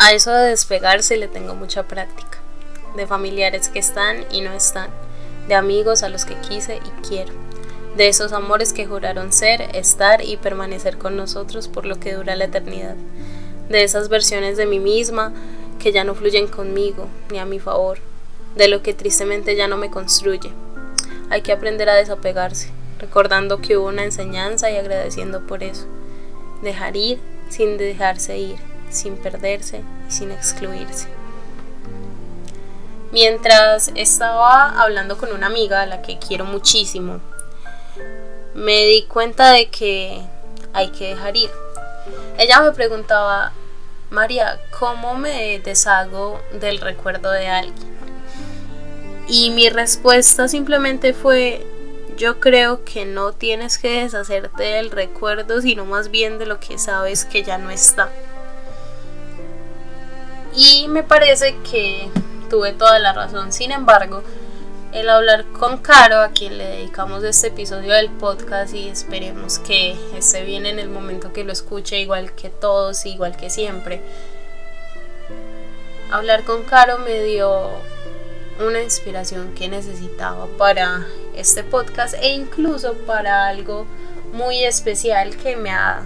A eso de despegarse le tengo mucha práctica, de familiares que están y no están, de amigos a los que quise y quiero, de esos amores que juraron ser, estar y permanecer con nosotros por lo que dura la eternidad, de esas versiones de mí misma que ya no fluyen conmigo ni a mi favor, de lo que tristemente ya no me construye. Hay que aprender a desapegarse, recordando que hubo una enseñanza y agradeciendo por eso. Dejar ir sin dejarse ir, sin perderse y sin excluirse. Mientras estaba hablando con una amiga a la que quiero muchísimo, me di cuenta de que hay que dejar ir. Ella me preguntaba, María, ¿cómo me deshago del recuerdo de alguien? Y mi respuesta simplemente fue, yo creo que no tienes que deshacerte del recuerdo, sino más bien de lo que sabes que ya no está. Y me parece que tuve toda la razón. Sin embargo, el hablar con Caro, a quien le dedicamos este episodio del podcast y esperemos que esté bien en el momento que lo escuche, igual que todos, igual que siempre. Hablar con Caro me dio una inspiración que necesitaba para este podcast e incluso para algo muy especial que me ha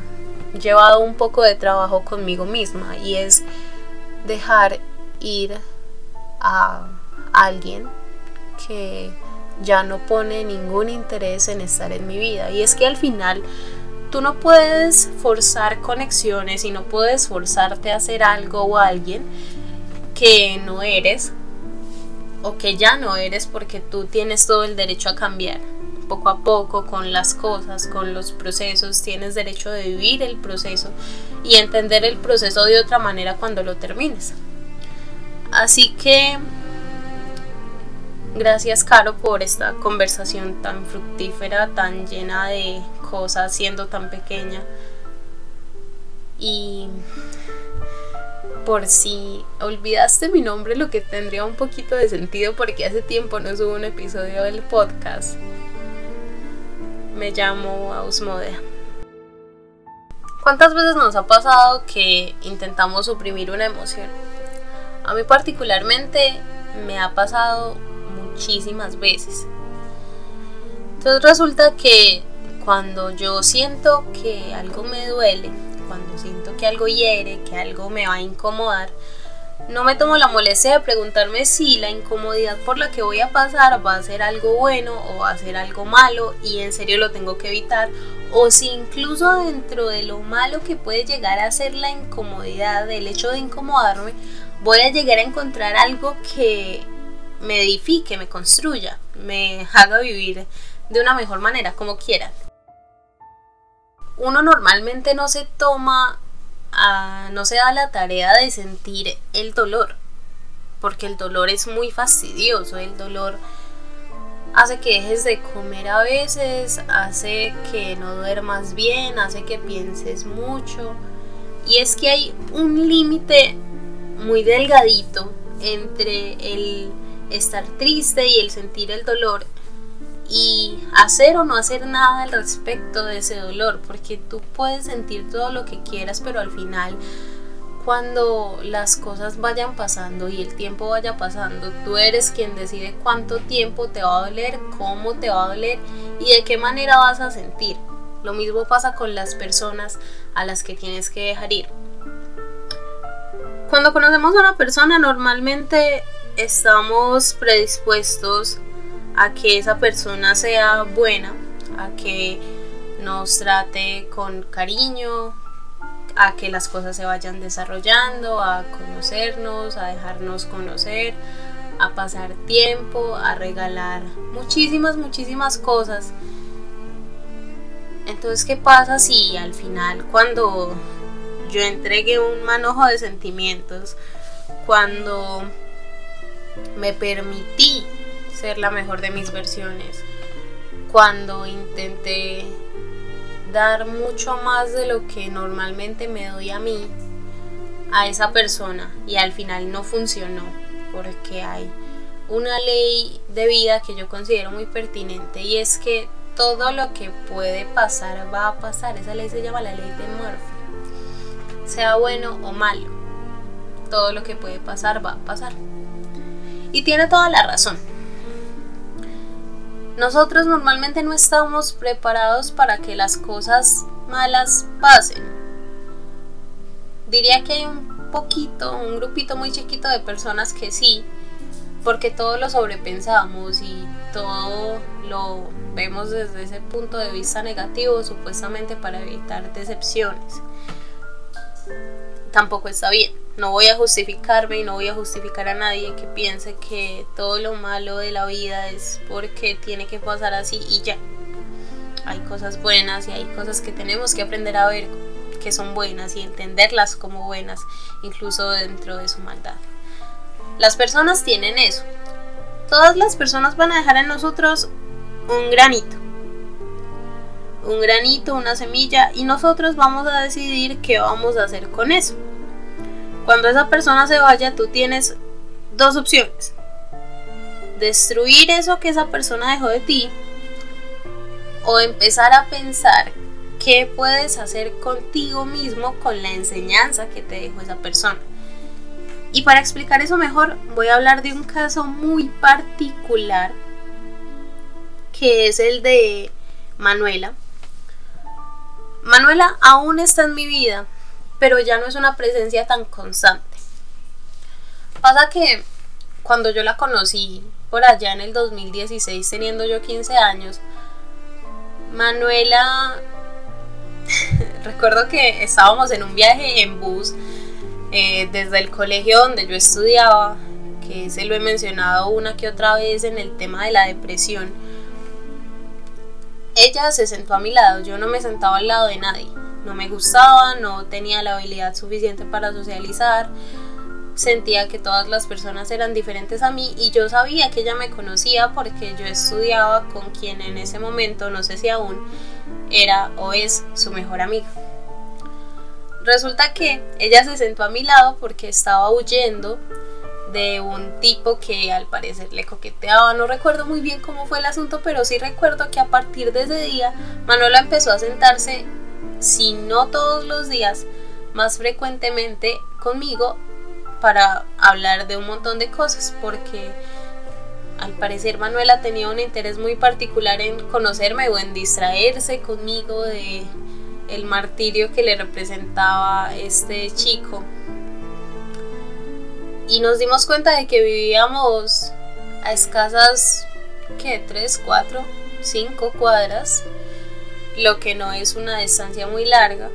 llevado un poco de trabajo conmigo misma y es dejar ir a alguien que ya no pone ningún interés en estar en mi vida y es que al final tú no puedes forzar conexiones y no puedes forzarte a hacer algo o alguien que no eres o que ya no eres porque tú tienes todo el derecho a cambiar. Poco a poco, con las cosas, con los procesos, tienes derecho de vivir el proceso y entender el proceso de otra manera cuando lo termines. Así que, gracias Caro por esta conversación tan fructífera, tan llena de cosas, siendo tan pequeña. Y por si olvidaste mi nombre, lo que tendría un poquito de sentido porque hace tiempo no subo un episodio del podcast. Me llamo Ausmodea. ¿Cuántas veces nos ha pasado que intentamos suprimir una emoción? A mí particularmente me ha pasado muchísimas veces. Entonces resulta que cuando yo siento que algo me duele, cuando siento que algo hiere, que algo me va a incomodar, no me tomo la molestia de preguntarme si la incomodidad por la que voy a pasar va a ser algo bueno o va a ser algo malo y en serio lo tengo que evitar o si incluso dentro de lo malo que puede llegar a ser la incomodidad, el hecho de incomodarme, voy a llegar a encontrar algo que me edifique, me construya, me haga vivir de una mejor manera, como quiera. Uno normalmente no se toma, no se da la tarea de sentir el dolor, porque el dolor es muy fastidioso, el dolor hace que dejes de comer a veces, hace que no duermas bien, hace que pienses mucho. Y es que hay un límite muy delgadito entre el estar triste y el sentir el dolor y hacer o no hacer nada al respecto de ese dolor, porque tú puedes sentir todo lo que quieras, pero al final cuando las cosas vayan pasando y el tiempo vaya pasando, tú eres quien decide cuánto tiempo te va a doler, cómo te va a doler y de qué manera vas a sentir. Lo mismo pasa con las personas a las que tienes que dejar ir. Cuando conocemos a una persona normalmente estamos predispuestos a que esa persona sea buena, a que nos trate con cariño, a que las cosas se vayan desarrollando, a conocernos, a dejarnos conocer, a pasar tiempo, a regalar muchísimas, muchísimas cosas. Entonces, ¿qué pasa si al final cuando yo entregué un manojo de sentimientos, cuando me permití ser la mejor de mis versiones. Cuando intenté dar mucho más de lo que normalmente me doy a mí, a esa persona, y al final no funcionó, porque hay una ley de vida que yo considero muy pertinente y es que todo lo que puede pasar va a pasar. Esa ley se llama la ley de Murphy. Sea bueno o malo. todo lo que puede pasar va a pasar. Y tiene toda la razón. Nosotros normalmente no estamos preparados para que las cosas malas pasen. Diría que hay un poquito, un grupito muy chiquito de personas que sí, porque todo lo sobrepensamos y todo lo vemos desde ese punto de vista negativo, supuestamente para evitar decepciones. Tampoco está bien. No voy a justificarme y no voy a justificar a nadie que piense que todo lo malo de la vida es porque tiene que pasar así y ya. Hay cosas buenas y hay cosas que tenemos que aprender a ver que son buenas y entenderlas como buenas, incluso dentro de su maldad. Las personas tienen eso. Todas las personas van a dejar en nosotros un granito. Un granito, una semilla y nosotros vamos a decidir qué vamos a hacer con eso. Cuando esa persona se vaya, tú tienes dos opciones. Destruir eso que esa persona dejó de ti o empezar a pensar qué puedes hacer contigo mismo con la enseñanza que te dejó esa persona. Y para explicar eso mejor, voy a hablar de un caso muy particular, que es el de Manuela. Manuela aún está en mi vida, pero ya no es una presencia tan constante. Pasa que cuando yo la conocí por allá en el 2016, teniendo yo 15 años, Manuela, recuerdo que estábamos en un viaje en bus eh, desde el colegio donde yo estudiaba, que se lo he mencionado una que otra vez en el tema de la depresión, ella se sentó a mi lado, yo no me sentaba al lado de nadie, no me gustaba, no tenía la habilidad suficiente para socializar, sentía que todas las personas eran diferentes a mí y yo sabía que ella me conocía porque yo estudiaba con quien en ese momento, no sé si aún, era o es su mejor amiga. Resulta que ella se sentó a mi lado porque estaba huyendo de un tipo que al parecer le coqueteaba. No recuerdo muy bien cómo fue el asunto, pero sí recuerdo que a partir de ese día Manuela empezó a sentarse, si no todos los días, más frecuentemente conmigo para hablar de un montón de cosas, porque al parecer Manuela tenía un interés muy particular en conocerme o en distraerse conmigo de el martirio que le representaba este chico. Y nos dimos cuenta de que vivíamos a escasas, ¿qué? ¿Tres, cuatro, cinco cuadras? Lo que no es una distancia muy larga.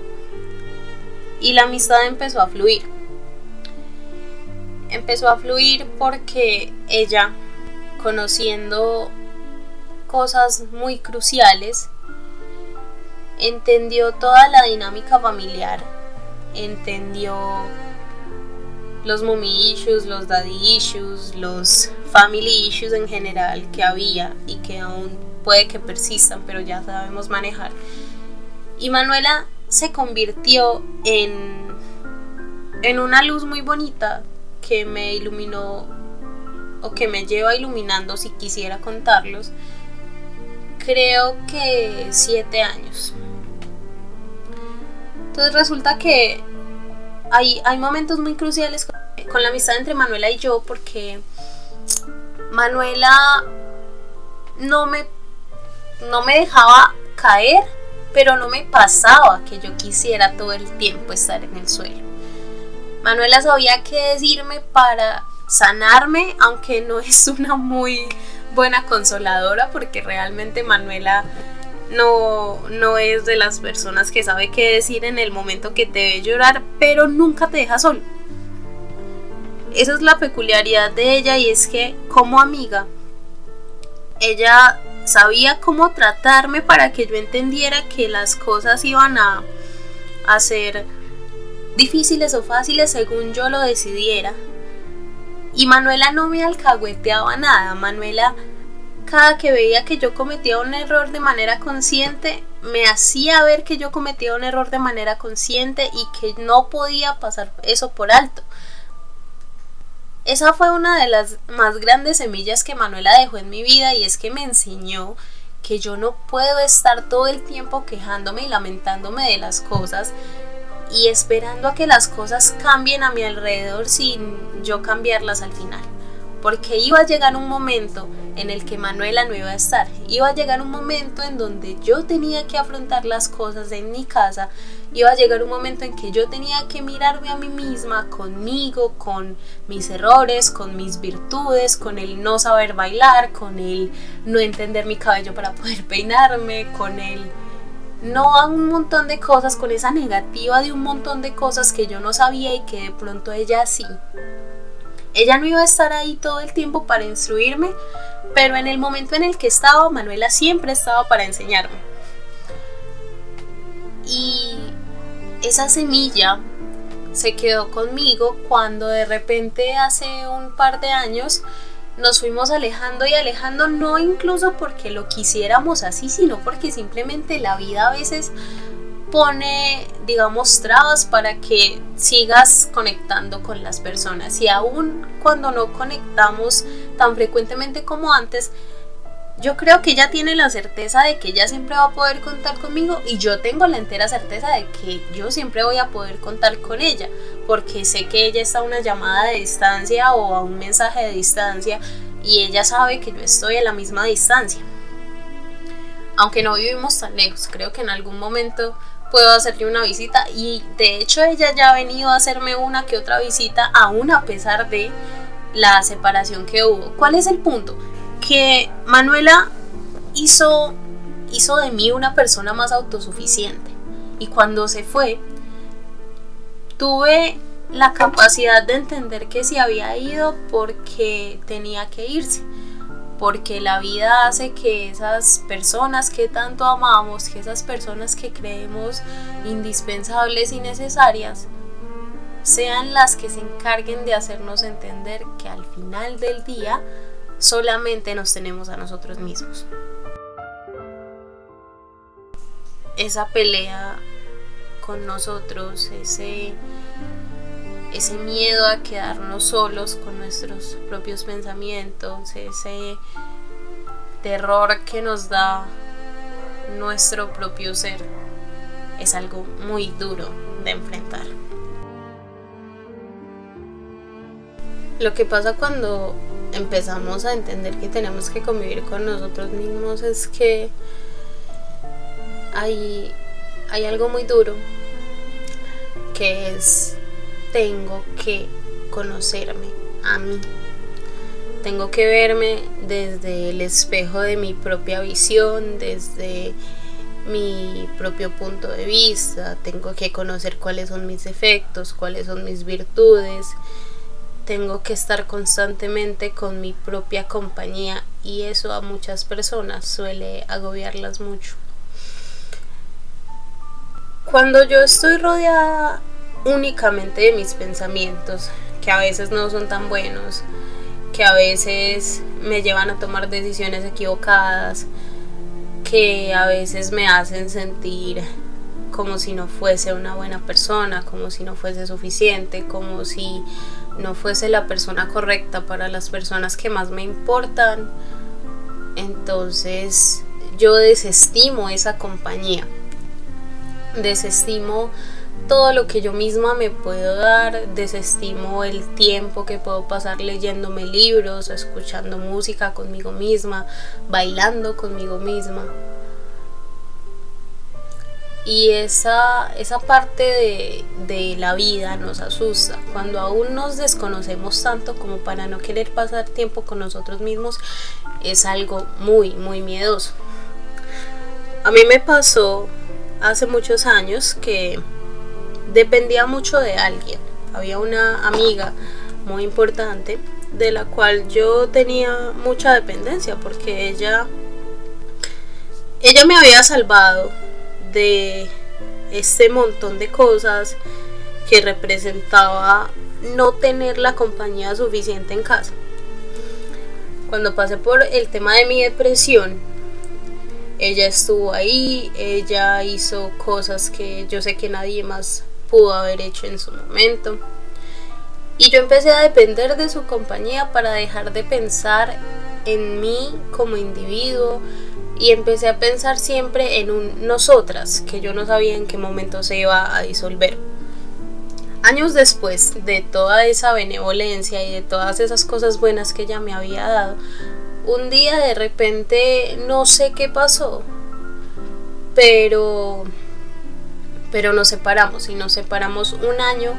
Y la amistad empezó a fluir. Empezó a fluir porque ella, conociendo cosas muy cruciales, entendió toda la dinámica familiar, entendió los mommy issues, los daddy issues, los family issues en general que había y que aún puede que persistan, pero ya sabemos manejar. Y Manuela se convirtió en, en una luz muy bonita que me iluminó o que me lleva iluminando si quisiera contarlos creo que siete años entonces resulta que hay, hay momentos muy cruciales con, la amistad entre Manuela y yo porque Manuela no me, no me dejaba caer, pero no me pasaba que yo quisiera todo el tiempo estar en el suelo. Manuela sabía qué decirme para sanarme, aunque no es una muy buena consoladora, porque realmente Manuela no, no es de las personas que sabe qué decir en el momento que te ve llorar, pero nunca te deja solo. Esa es la peculiaridad de ella y es que como amiga, ella sabía cómo tratarme para que yo entendiera que las cosas iban a, a ser difíciles o fáciles según yo lo decidiera. Y Manuela no me alcahueteaba nada, Manuela cada que veía que yo cometía un error de manera consciente, me hacía ver que yo cometía un error de manera consciente y que no podía pasar eso por alto. Esa fue una de las más grandes semillas que Manuela dejó en mi vida y es que me enseñó que yo no puedo estar todo el tiempo quejándome y lamentándome de las cosas y esperando a que las cosas cambien a mi alrededor sin yo cambiarlas al final. Porque iba a llegar un momento en el que Manuela no iba a estar. Iba a llegar un momento en donde yo tenía que afrontar las cosas en mi casa. Iba a llegar un momento en que yo tenía que mirarme a mí misma, conmigo, con mis errores, con mis virtudes, con el no saber bailar, con el no entender mi cabello para poder peinarme, con el no a un montón de cosas, con esa negativa de un montón de cosas que yo no sabía y que de pronto ella sí. Ella no iba a estar ahí todo el tiempo para instruirme, pero en el momento en el que estaba, Manuela siempre estaba para enseñarme. Y esa semilla se quedó conmigo cuando de repente hace un par de años nos fuimos alejando y alejando, no incluso porque lo quisiéramos así, sino porque simplemente la vida a veces pone, digamos, trabas para que sigas conectando con las personas. Y aún cuando no conectamos tan frecuentemente como antes, yo creo que ella tiene la certeza de que ella siempre va a poder contar conmigo y yo tengo la entera certeza de que yo siempre voy a poder contar con ella porque sé que ella está a una llamada de distancia o a un mensaje de distancia y ella sabe que yo estoy a la misma distancia. Aunque no vivimos tan lejos, creo que en algún momento puedo hacerle una visita y de hecho ella ya ha venido a hacerme una que otra visita aún a pesar de la separación que hubo. ¿Cuál es el punto? que Manuela hizo, hizo de mí una persona más autosuficiente. Y cuando se fue, tuve la capacidad de entender que se había ido porque tenía que irse. Porque la vida hace que esas personas que tanto amamos, que esas personas que creemos indispensables y necesarias, sean las que se encarguen de hacernos entender que al final del día solamente nos tenemos a nosotros mismos. Esa pelea con nosotros, ese, ese miedo a quedarnos solos con nuestros propios pensamientos, ese terror que nos da nuestro propio ser, es algo muy duro de enfrentar. Lo que pasa cuando empezamos a entender que tenemos que convivir con nosotros mismos es que hay, hay algo muy duro que es tengo que conocerme a mí. Tengo que verme desde el espejo de mi propia visión, desde mi propio punto de vista, tengo que conocer cuáles son mis defectos, cuáles son mis virtudes, tengo que estar constantemente con mi propia compañía y eso a muchas personas suele agobiarlas mucho. Cuando yo estoy rodeada únicamente de mis pensamientos, que a veces no son tan buenos, que a veces me llevan a tomar decisiones equivocadas, que a veces me hacen sentir como si no fuese una buena persona, como si no fuese suficiente, como si no fuese la persona correcta para las personas que más me importan, entonces yo desestimo esa compañía. Desestimo todo lo que yo misma me puedo dar, desestimo el tiempo que puedo pasar leyéndome libros, escuchando música conmigo misma, bailando conmigo misma. Y esa, esa parte de, de, la vida nos asusta. Cuando aún nos desconocemos tanto como para no querer pasar tiempo con nosotros mismos, es algo muy, muy miedoso. A mí me pasó hace muchos años que dependía mucho de alguien. Había una amiga muy importante de la cual yo tenía mucha dependencia porque ella ella me había salvado de este montón de cosas que representaba no tener la compañía suficiente en casa. Cuando pasé por el tema de mi depresión, ella estuvo ahí, ella hizo cosas que yo sé que nadie más pudo haber hecho en su momento. Y yo empecé a depender de su compañía para dejar de pensar en mí como individuo, y empecé a pensar siempre en un nosotras, que yo no sabía en qué momento se iba a disolver. Años después de toda esa benevolencia y de todas esas cosas buenas que ella me había dado, un día de repente no sé qué pasó, pero pero nos separamos y nos separamos un año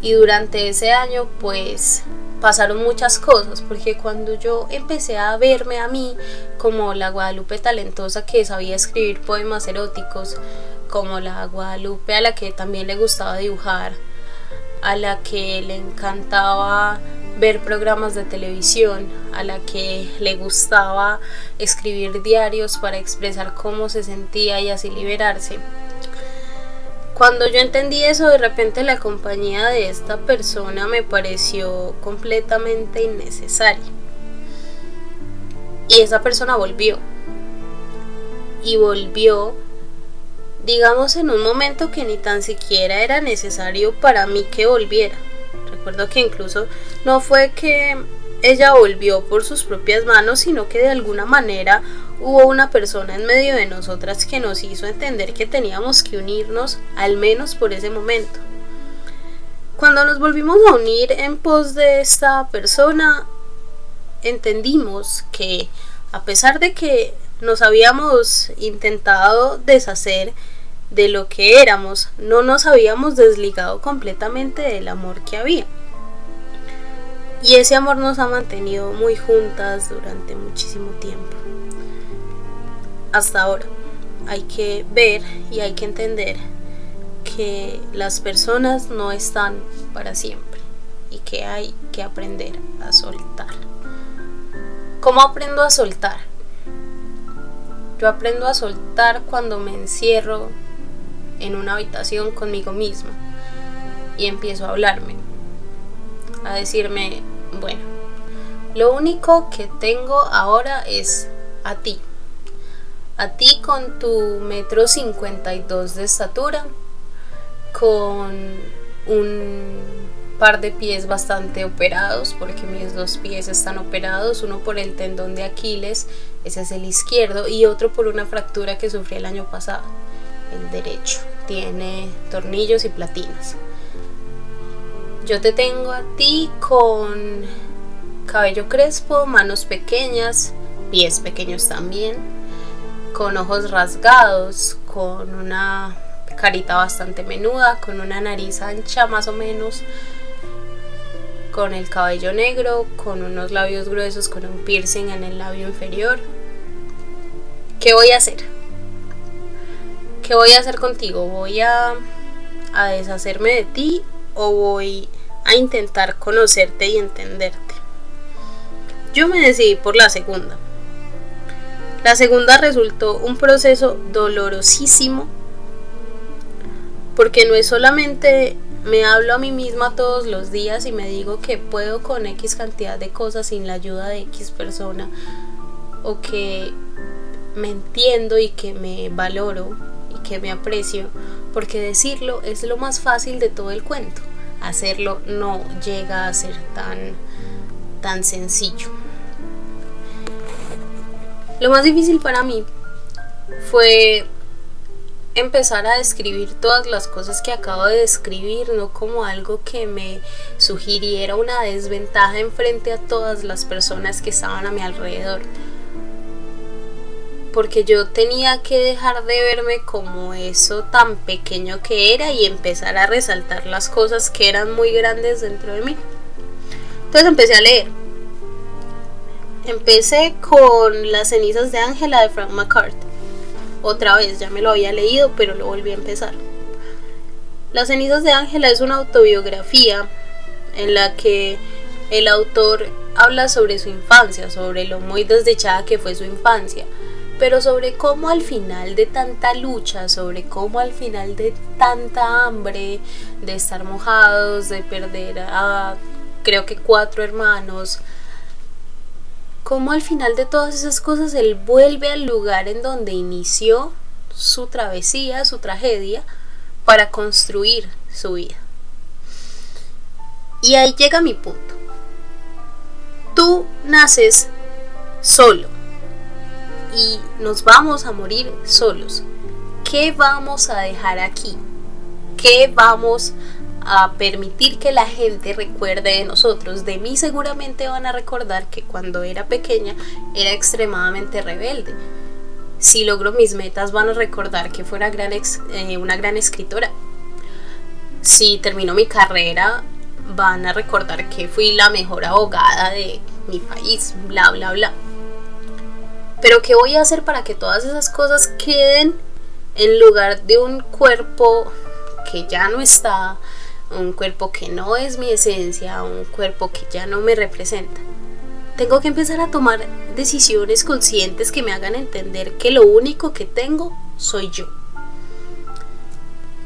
y durante ese año pues pasaron muchas cosas porque cuando yo empecé a verme a mí como la Guadalupe talentosa que sabía escribir poemas eróticos como la Guadalupe a la que también le gustaba dibujar a la que le encantaba ver programas de televisión, a la que le gustaba escribir diarios para expresar cómo se sentía y así liberarse. Cuando yo entendí eso, de repente la compañía de esta persona me pareció completamente innecesaria. Y esa persona volvió. Y volvió, digamos, en un momento que ni tan siquiera era necesario para mí que volviera. Recuerdo que incluso no fue que ella volvió por sus propias manos, sino que de alguna manera hubo una persona en medio de nosotras que nos hizo entender que teníamos que unirnos, al menos por ese momento. Cuando nos volvimos a unir en pos de esta persona, entendimos que a pesar de que nos habíamos intentado deshacer de lo que éramos, no nos habíamos desligado completamente del amor que había. Y ese amor nos ha mantenido muy juntas durante muchísimo tiempo hasta ahora. Hay que ver y hay que entender que las personas no están para siempre y que hay que aprender a soltar. ¿Cómo aprendo a soltar? Yo aprendo a soltar cuando me encierro en una habitación conmigo misma y empiezo a hablarme, a decirme, bueno, lo único que tengo ahora es a ti a ti con tu metro 52 de estatura, con un par de pies bastante operados, porque mis dos pies están operados, uno por el tendón de Aquiles, ese es el izquierdo, y otro por una fractura que sufrí el año pasado, el derecho. Tiene tornillos y platinas. Yo te tengo a ti con cabello crespo, manos pequeñas, pies pequeños también, con ojos rasgados, con una carita bastante menuda, con una nariz ancha más o menos, con el cabello negro, con unos labios gruesos, con un piercing en el labio inferior. ¿Qué voy a hacer? ¿Qué voy a hacer contigo? ¿Voy a, a deshacerme de ti o voy a intentar conocerte y entenderte? Yo me decidí por la segunda. La segunda resultó un proceso dolorosísimo porque no es solamente me hablo a mí misma todos los días y me digo que puedo con X cantidad de cosas sin la ayuda de X persona o que me entiendo y que me valoro y que me aprecio, porque decirlo es lo más fácil de todo el cuento. Hacerlo no llega a ser tan tan sencillo. Lo más difícil para mí fue empezar a describir todas las cosas que acabo de describir, no como algo que me sugiriera una desventaja en frente a todas las personas que estaban a mi alrededor. Porque yo tenía que dejar de verme como eso tan pequeño que era y empezar a resaltar las cosas que eran muy grandes dentro de mí. Entonces empecé a leer Empecé con Las cenizas de Ángela de Frank McCarthy. Otra vez, ya me lo había leído, pero lo volví a empezar. Las cenizas de Ángela es una autobiografía en la que el autor habla sobre su infancia, sobre lo muy desdichada que fue su infancia, pero sobre cómo al final de tanta lucha, sobre cómo al final de tanta hambre, de estar mojados, de perder a creo que cuatro hermanos, cómo al final de todas esas cosas él vuelve al lugar en donde inició su travesía, su tragedia, para construir su vida. Y ahí llega mi punto. Tú naces solo y nos vamos a morir solos. ¿Qué vamos a dejar aquí? ¿Qué vamos a permitir que la gente recuerde de nosotros. De mí seguramente van a recordar que cuando era pequeña era extremadamente rebelde. Si logro mis metas van a recordar que fue una gran, eh, una gran escritora. Si termino mi carrera van a recordar que fui la mejor abogada de mi país, bla, bla, bla. Pero ¿qué voy a hacer para que todas esas cosas queden en lugar de un cuerpo que ya no está, un cuerpo que no es mi esencia, un cuerpo que ya no me representa? Tengo que empezar a tomar decisiones conscientes que me hagan entender que lo único que tengo soy yo.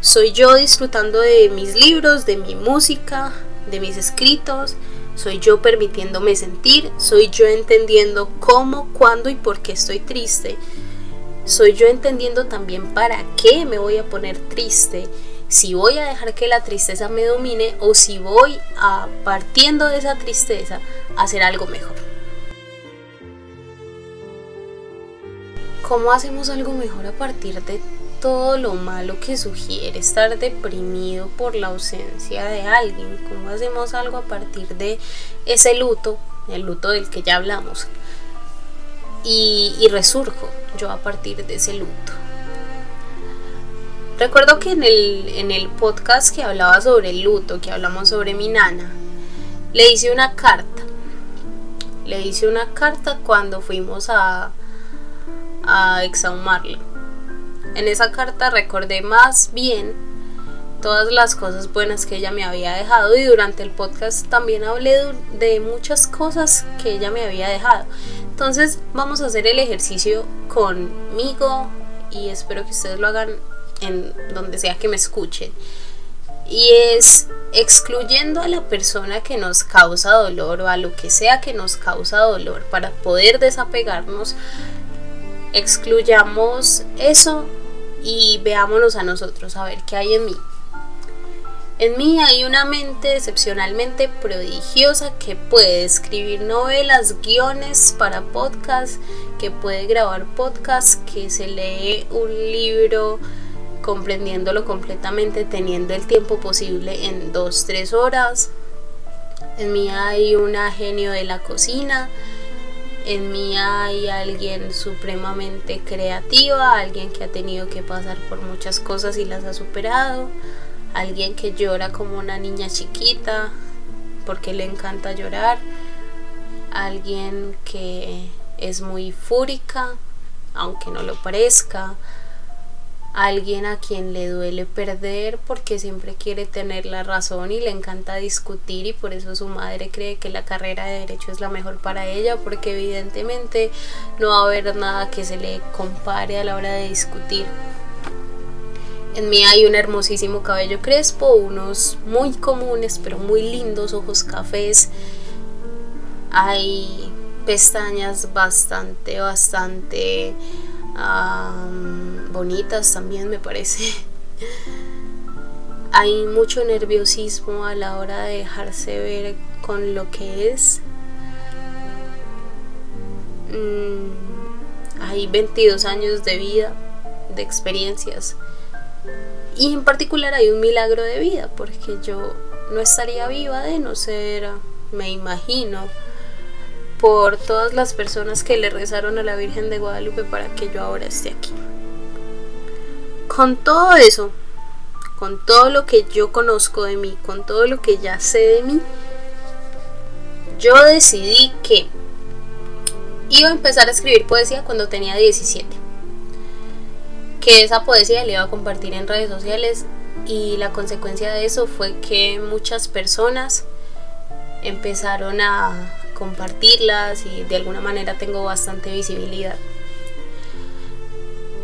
Soy yo disfrutando de mis libros, de mi música, de mis escritos, soy yo permitiéndome sentir, soy yo entendiendo cómo, cuándo y por qué estoy triste. Soy yo entendiendo también para qué me voy a poner triste, si voy a dejar que la tristeza me domine o si voy a, partiendo de esa tristeza, hacer algo mejor. ¿Cómo hacemos algo mejor a partir de todo lo malo que sugiere estar deprimido por la ausencia de alguien? ¿Cómo hacemos algo a partir de ese luto, el luto del que ya hablamos? Y, resurjo yo a partir de ese luto. Recuerdo que en el, en el podcast que hablaba sobre el luto, que hablamos sobre mi nana, le hice una carta. Le hice una carta cuando fuimos a, a exhumarla en esa carta recordé más bien todas las cosas buenas que ella me había dejado y durante el podcast también hablé de muchas cosas que ella me había dejado. Entonces vamos a hacer el ejercicio conmigo y espero que ustedes lo hagan en donde sea que me escuchen. Y es excluyendo a la persona que nos causa dolor o a lo que sea que nos causa dolor para poder desapegarnos, excluyamos eso y veámonos a nosotros, a ver qué hay en mí. En mí hay una mente excepcionalmente prodigiosa que puede escribir novelas, guiones para podcast, que puede grabar podcast, que se lee un libro comprendiéndolo completamente, teniendo el tiempo posible en 2-3 horas. En mí hay una genio de la cocina, en mí hay alguien supremamente creativa, alguien que ha tenido que pasar por muchas cosas y las ha superado, alguien que llora como una niña chiquita porque le encanta llorar, alguien que es muy fúrica, aunque no lo parezca, alguien a quien le duele perder porque siempre quiere tener la razón y le encanta discutir y por eso su madre cree que la carrera de derecho es la mejor para ella porque evidentemente no va a haber nada que se le compare a la hora de discutir. En mí hay un hermosísimo cabello crespo, unos muy comunes pero muy lindos ojos cafés. Hay pestañas bastante, bastante bonitas también me parece. Hay mucho nerviosismo a la hora de dejarse ver con lo que es. Mm, hay 22 años de vida, de experiencias. Y en particular hay un milagro de vida, porque yo no estaría viva de no ser, me imagino, por todas las personas que le rezaron a la Virgen de Guadalupe para que yo ahora esté aquí. Con todo eso, con todo lo que yo conozco de mí, con todo lo que ya sé de mí, yo decidí que iba a empezar a escribir poesía cuando tenía 17. Que esa poesía la iba a compartir en redes sociales y la consecuencia de eso fue que muchas personas empezaron a, compartirlas y de alguna manera tengo bastante visibilidad.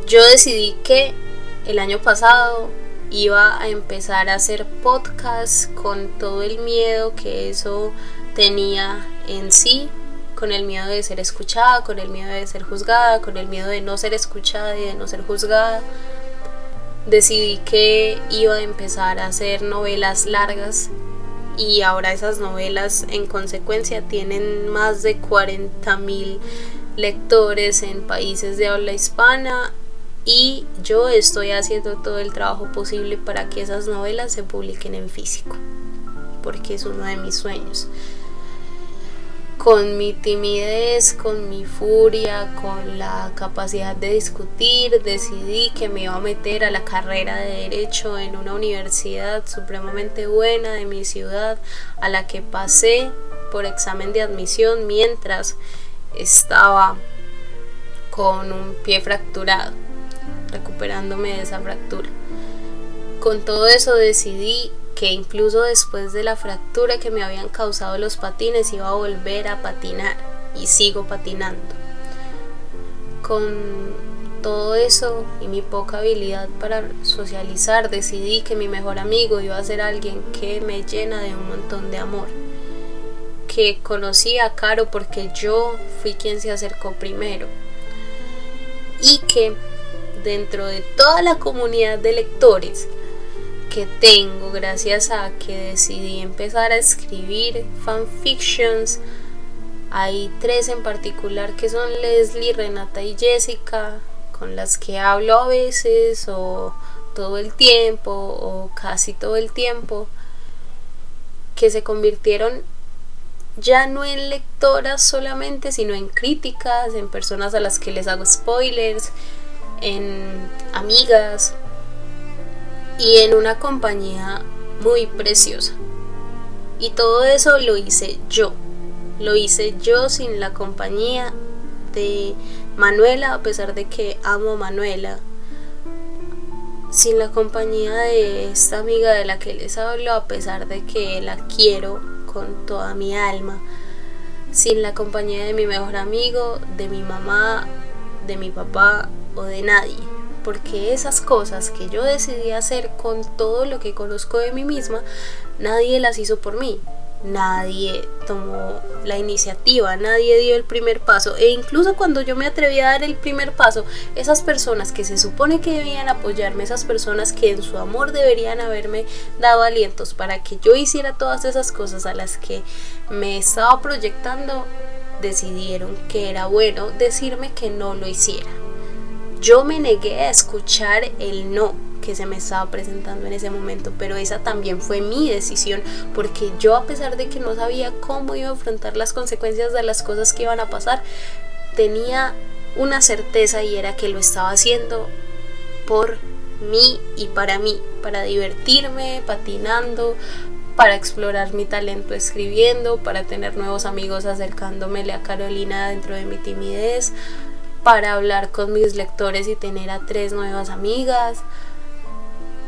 Yo decidí que el año pasado iba a empezar a hacer podcast con todo el miedo que eso tenía en sí, con el miedo de ser escuchada, con el miedo de ser juzgada, con el miedo de no ser escuchada y de no ser juzgada. Decidí que iba a empezar a hacer novelas largas y ahora esas novelas en consecuencia tienen más de 40.000 lectores en países de habla hispana y yo estoy haciendo todo el trabajo posible para que esas novelas se publiquen en físico, porque es uno de mis sueños. Con mi timidez, con mi furia, con la capacidad de discutir, decidí que me iba a meter a la carrera de derecho en una universidad supremamente buena de mi ciudad, a la que pasé por examen de admisión mientras estaba con un pie fracturado recuperándome de esa fractura. Con todo eso decidí que incluso después de la fractura que me habían causado los patines iba a volver a patinar y sigo patinando. Con todo eso y mi poca habilidad para socializar, decidí que mi mejor amigo iba a ser alguien que me llena de un montón de amor. Que conocí a Caro porque yo fui quien se acercó primero. Y que dentro de toda la comunidad de lectores que tengo gracias a que decidí empezar a escribir fanfictions. Hay tres en particular que son Leslie, Renata y Jessica, con las que hablo a veces o todo el tiempo o casi todo el tiempo, que se convirtieron ya no en lectoras solamente, sino en críticas, en personas a las que les hago spoilers, en amigas y en una compañía muy preciosa. Y todo eso lo hice yo. Lo hice yo sin la compañía de Manuela, a pesar de que amo a Manuela. Sin la compañía de esta amiga de la que les hablo, a pesar de que la quiero con toda mi alma. Sin la compañía de mi mejor amigo, de mi mamá, de mi papá, o de nadie, porque esas cosas que yo decidí hacer con todo lo que conozco de mí misma, nadie las hizo por mí. Nadie tomó la iniciativa, nadie dio el primer paso e incluso cuando yo me atreví a dar el primer paso, esas personas que se supone que debían apoyarme, esas personas que en su amor deberían haberme dado alientos para que yo hiciera todas esas cosas a las que me estaba proyectando, decidieron que era bueno decirme que no lo hiciera. Yo me negué a escuchar el no que se me estaba presentando en ese momento, pero esa también fue mi decisión, porque yo a pesar de que no sabía cómo iba a afrontar las consecuencias de las cosas que iban a pasar, tenía una certeza y era que lo estaba haciendo por mí y para mí, para divertirme patinando, para explorar mi talento escribiendo, para tener nuevos amigos acercándomele a Carolina dentro de mi timidez, para hablar con mis lectores y tener a tres nuevas amigas.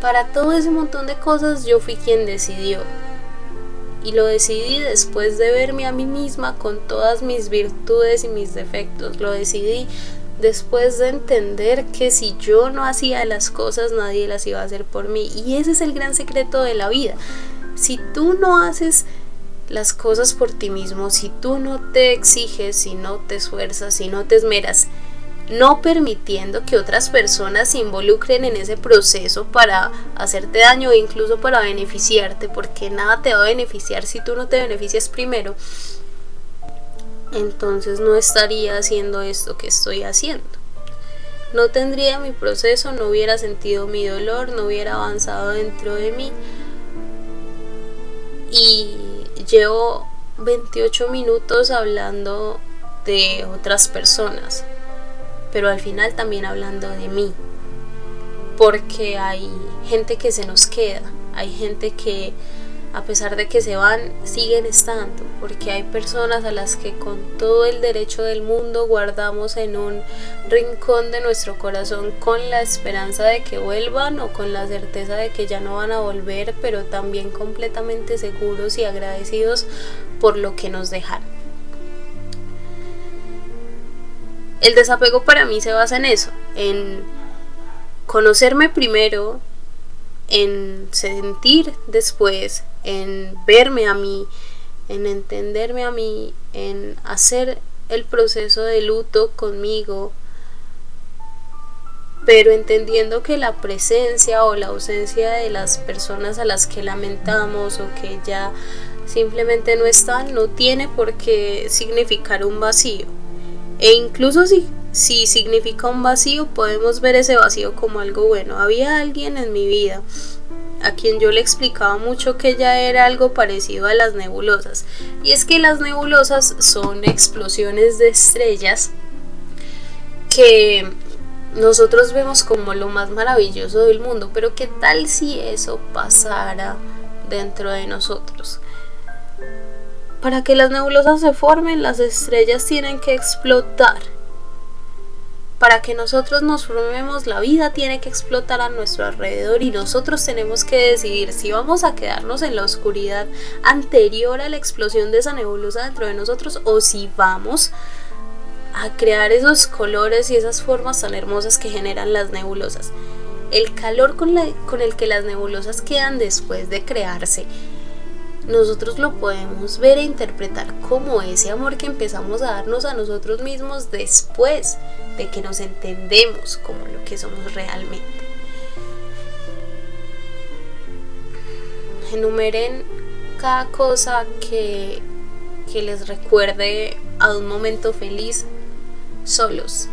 Para todo ese montón de cosas yo fui quien decidió. Y lo decidí después de verme a mí misma con todas mis virtudes y mis defectos. Lo decidí después de entender que si yo no hacía las cosas nadie las iba a hacer por mí. Y ese es el gran secreto de la vida. Si tú no haces las cosas por ti mismo, si tú no te exiges, si no te esfuerzas, si no te esmeras, no permitiendo que otras personas se involucren en ese proceso para hacerte daño e incluso para beneficiarte, porque nada te va a beneficiar si tú no te beneficias primero, entonces no estaría haciendo esto que estoy haciendo. No tendría mi proceso, no hubiera sentido mi dolor, no hubiera avanzado dentro de mí. Y llevo 28 minutos hablando de otras personas pero al final también hablando de mí. Porque hay gente que se nos queda, hay gente que a pesar de que se van, siguen estando, porque hay personas a las que con todo el derecho del mundo guardamos en un rincón de nuestro corazón con la esperanza de que vuelvan o con la certeza de que ya no van a volver, pero también completamente seguros y agradecidos por lo que nos dejaron. El desapego para mí se basa en eso, en conocerme primero, en sentir después, en verme a mí, en entenderme a mí, en hacer el proceso de luto conmigo, pero entendiendo que la presencia o la ausencia de las personas a las que lamentamos o que ya simplemente no están no tiene por qué significar un vacío. E incluso si si significa un vacío, podemos ver ese vacío como algo bueno. Había alguien en mi vida a quien yo le explicaba mucho que ella era algo parecido a las nebulosas. Y es que las nebulosas son explosiones de estrellas que nosotros vemos como lo más maravilloso del mundo, pero ¿qué tal si eso pasara dentro de nosotros? Para que las nebulosas se formen, las estrellas tienen que explotar para que nosotros nos formemos, la vida tiene que explotar a nuestro alrededor y nosotros tenemos que decidir si vamos a quedarnos en la oscuridad anterior a la explosión de esa nebulosa dentro de nosotros o si vamos a crear esos colores y esas formas tan hermosas que generan las nebulosas. El calor con, el que las nebulosas quedan después de crearse nosotros lo podemos ver e interpretar como ese amor que empezamos a darnos a nosotros mismos después de que nos entendemos como lo que somos realmente. Enumeren cada cosa que, que les recuerde a un momento feliz solos.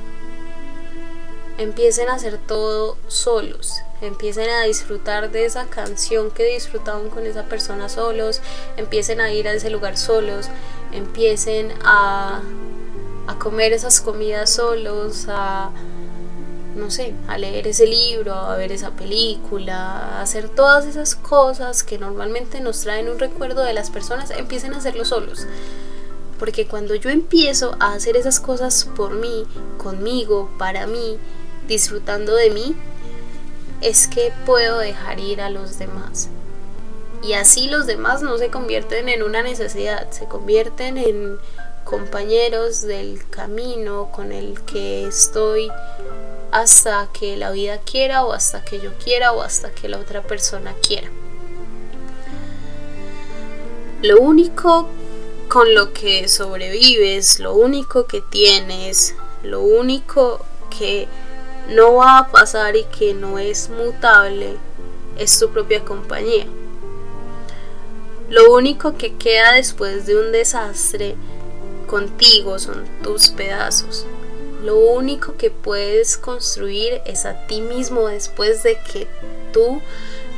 Empiecen a hacer todo solos empiecen a disfrutar de esa canción que disfrutaban con esa persona solos, empiecen a ir a ese lugar solos, empiecen a, a comer esas comidas solos, a no sé, a leer ese libro, a ver esa película, a hacer todas esas cosas que normalmente nos traen un recuerdo de las personas, empiecen a hacerlo solos. Porque cuando yo empiezo a hacer esas cosas por mí, conmigo, para mí, disfrutando de mí, es que puedo dejar ir a los demás. Y así los demás no se convierten en una necesidad, se convierten en compañeros del camino con el que estoy hasta que la vida quiera o hasta que yo quiera o hasta que la otra persona quiera. Lo único con lo que sobrevives, lo único que tienes, lo único que no va a pasar y que no es mutable es tu propia compañía. Lo único que queda después de un desastre contigo son tus pedazos. Lo único que puedes construir es a ti mismo después de que tú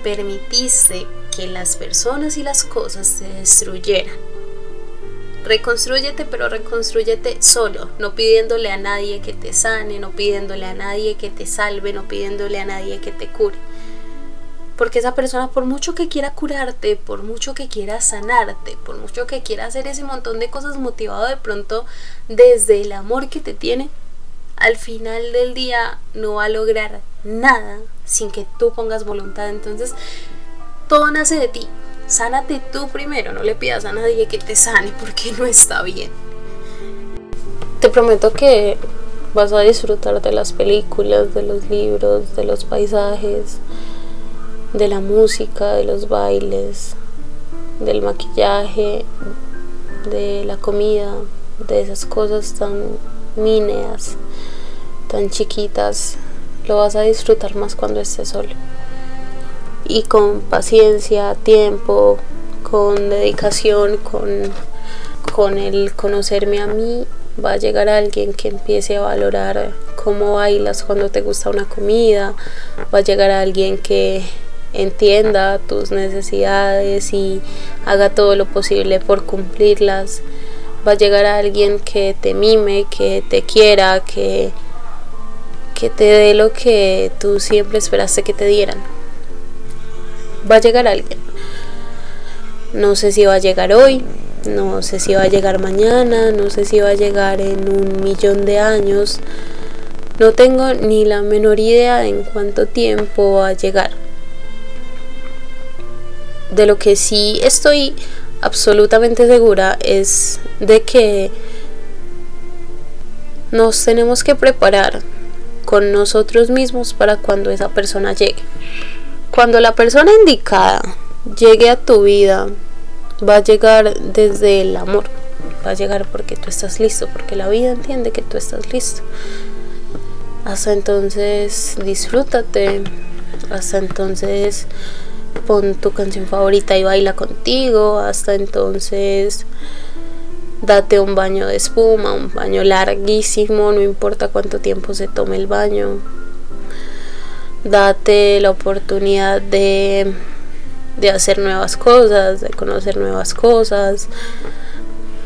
permitiste que las personas y las cosas se destruyeran. Reconstrúyete, pero reconstrúyete solo, no pidiéndole a nadie que te sane, no pidiéndole a nadie que te salve, no pidiéndole a nadie que te cure. Porque esa persona, por mucho que quiera curarte, por mucho que quiera sanarte, por mucho que quiera hacer ese montón de cosas motivado de pronto desde el amor que te tiene, al final del día no va a lograr nada sin que tú pongas voluntad. Entonces, todo nace de ti. Sánate tú primero, no le pidas a nadie que te sane porque no está bien. Te prometo que vas a disfrutar de las películas, de los libros, de los paisajes, de la música, de los bailes, del maquillaje, de la comida, de esas cosas tan míneas, tan chiquitas. Lo vas a disfrutar más cuando estés solo y con paciencia, tiempo, con dedicación, con, con el conocerme a mí, va a llegar alguien que empiece a valorar cómo bailas cuando te gusta una comida, va a llegar alguien que entienda tus necesidades y haga todo lo posible por cumplirlas. Va a llegar alguien que te mime, que te quiera, que, que te dé lo que tú siempre esperaste que te dieran va a llegar alguien. No sé si va a llegar hoy, no sé si va a llegar mañana, no sé si va a llegar en un millón de años. No tengo ni la menor idea en cuánto tiempo va a llegar. De lo que sí estoy absolutamente segura es de que nos tenemos que preparar con nosotros mismos para cuando esa persona llegue. Cuando la persona indicada llegue a tu vida, va a llegar desde el amor. Va a llegar porque tú estás listo, porque la vida entiende que tú estás listo. Hasta entonces disfrútate. Hasta entonces pon tu canción favorita y baila contigo. Hasta entonces Date un baño de espuma, un baño larguísimo, no importa cuánto tiempo se tome el baño. Date la oportunidad de, de hacer nuevas cosas, de conocer nuevas cosas.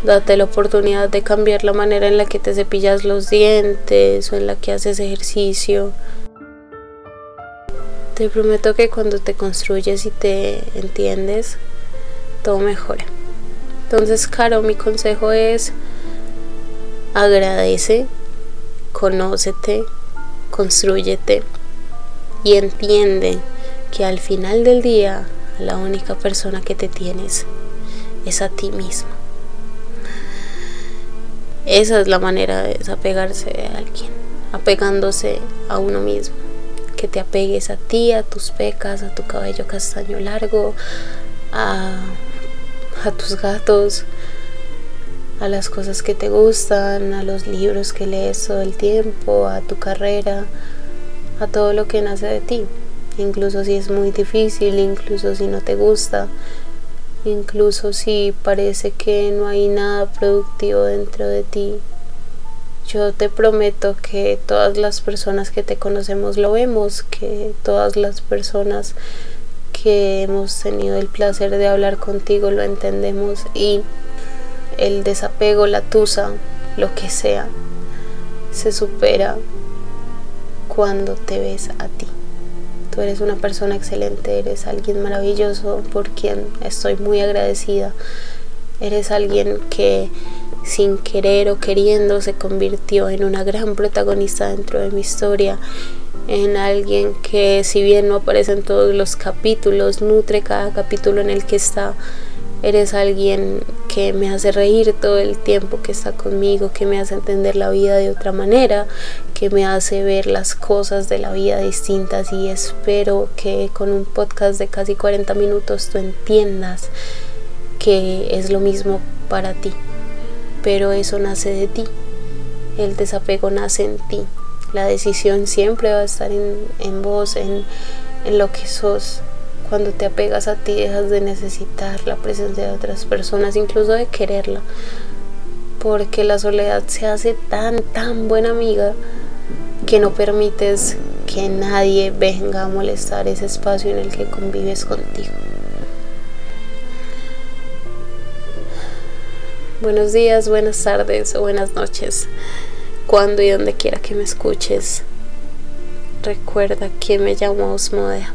Date la oportunidad de cambiar la manera en la que te cepillas los dientes o en la que haces ejercicio. Te prometo que cuando te construyes y te entiendes, todo mejora. Entonces, Caro, mi consejo es agradece, conócete, construyete y entiende que al final del día la única persona que te tienes es a ti mismo. Esa es la manera de desapegarse a alguien, apegándose a uno mismo que te apegues a ti, a tus pecas, a tu cabello castaño largo, a, a tus gatos, a las cosas que te gustan, a los libros que lees todo el tiempo, a tu carrera, a todo lo que nace de ti. Incluso si es muy difícil, incluso si no te gusta, incluso si parece que no hay nada productivo dentro de ti, yo te prometo que todas las personas que te conocemos lo vemos, que todas las personas que hemos tenido el placer de hablar contigo lo entendemos y el desapego, la tusa, lo que sea, se supera cuando te ves a ti. Tú eres una persona excelente, eres alguien maravilloso por quien estoy muy agradecida. Eres alguien que sin querer o queriendo se convirtió en una gran protagonista dentro de mi historia, en alguien que si bien no aparece en todos los capítulos, nutre cada capítulo en el que está. Eres alguien que me hace reír todo el tiempo que está conmigo, que me hace entender la vida de otra manera, que me hace ver las cosas de la vida distintas y espero que con un podcast de casi 40 minutos tú entiendas que es lo mismo para ti pero eso nace de ti. El desapego nace en ti. La decisión siempre va a estar en, vos, en, en lo que sos. Cuando te apegas a ti dejas de necesitar la presencia de otras personas, incluso de quererla. Porque la soledad se hace tan, tan buena amiga que no permites que nadie venga a molestar ese espacio en el que convives contigo. Buenos días, buenas tardes o buenas noches, cuando y donde quiera que me escuches. Recuerda que me llamo Osmodea.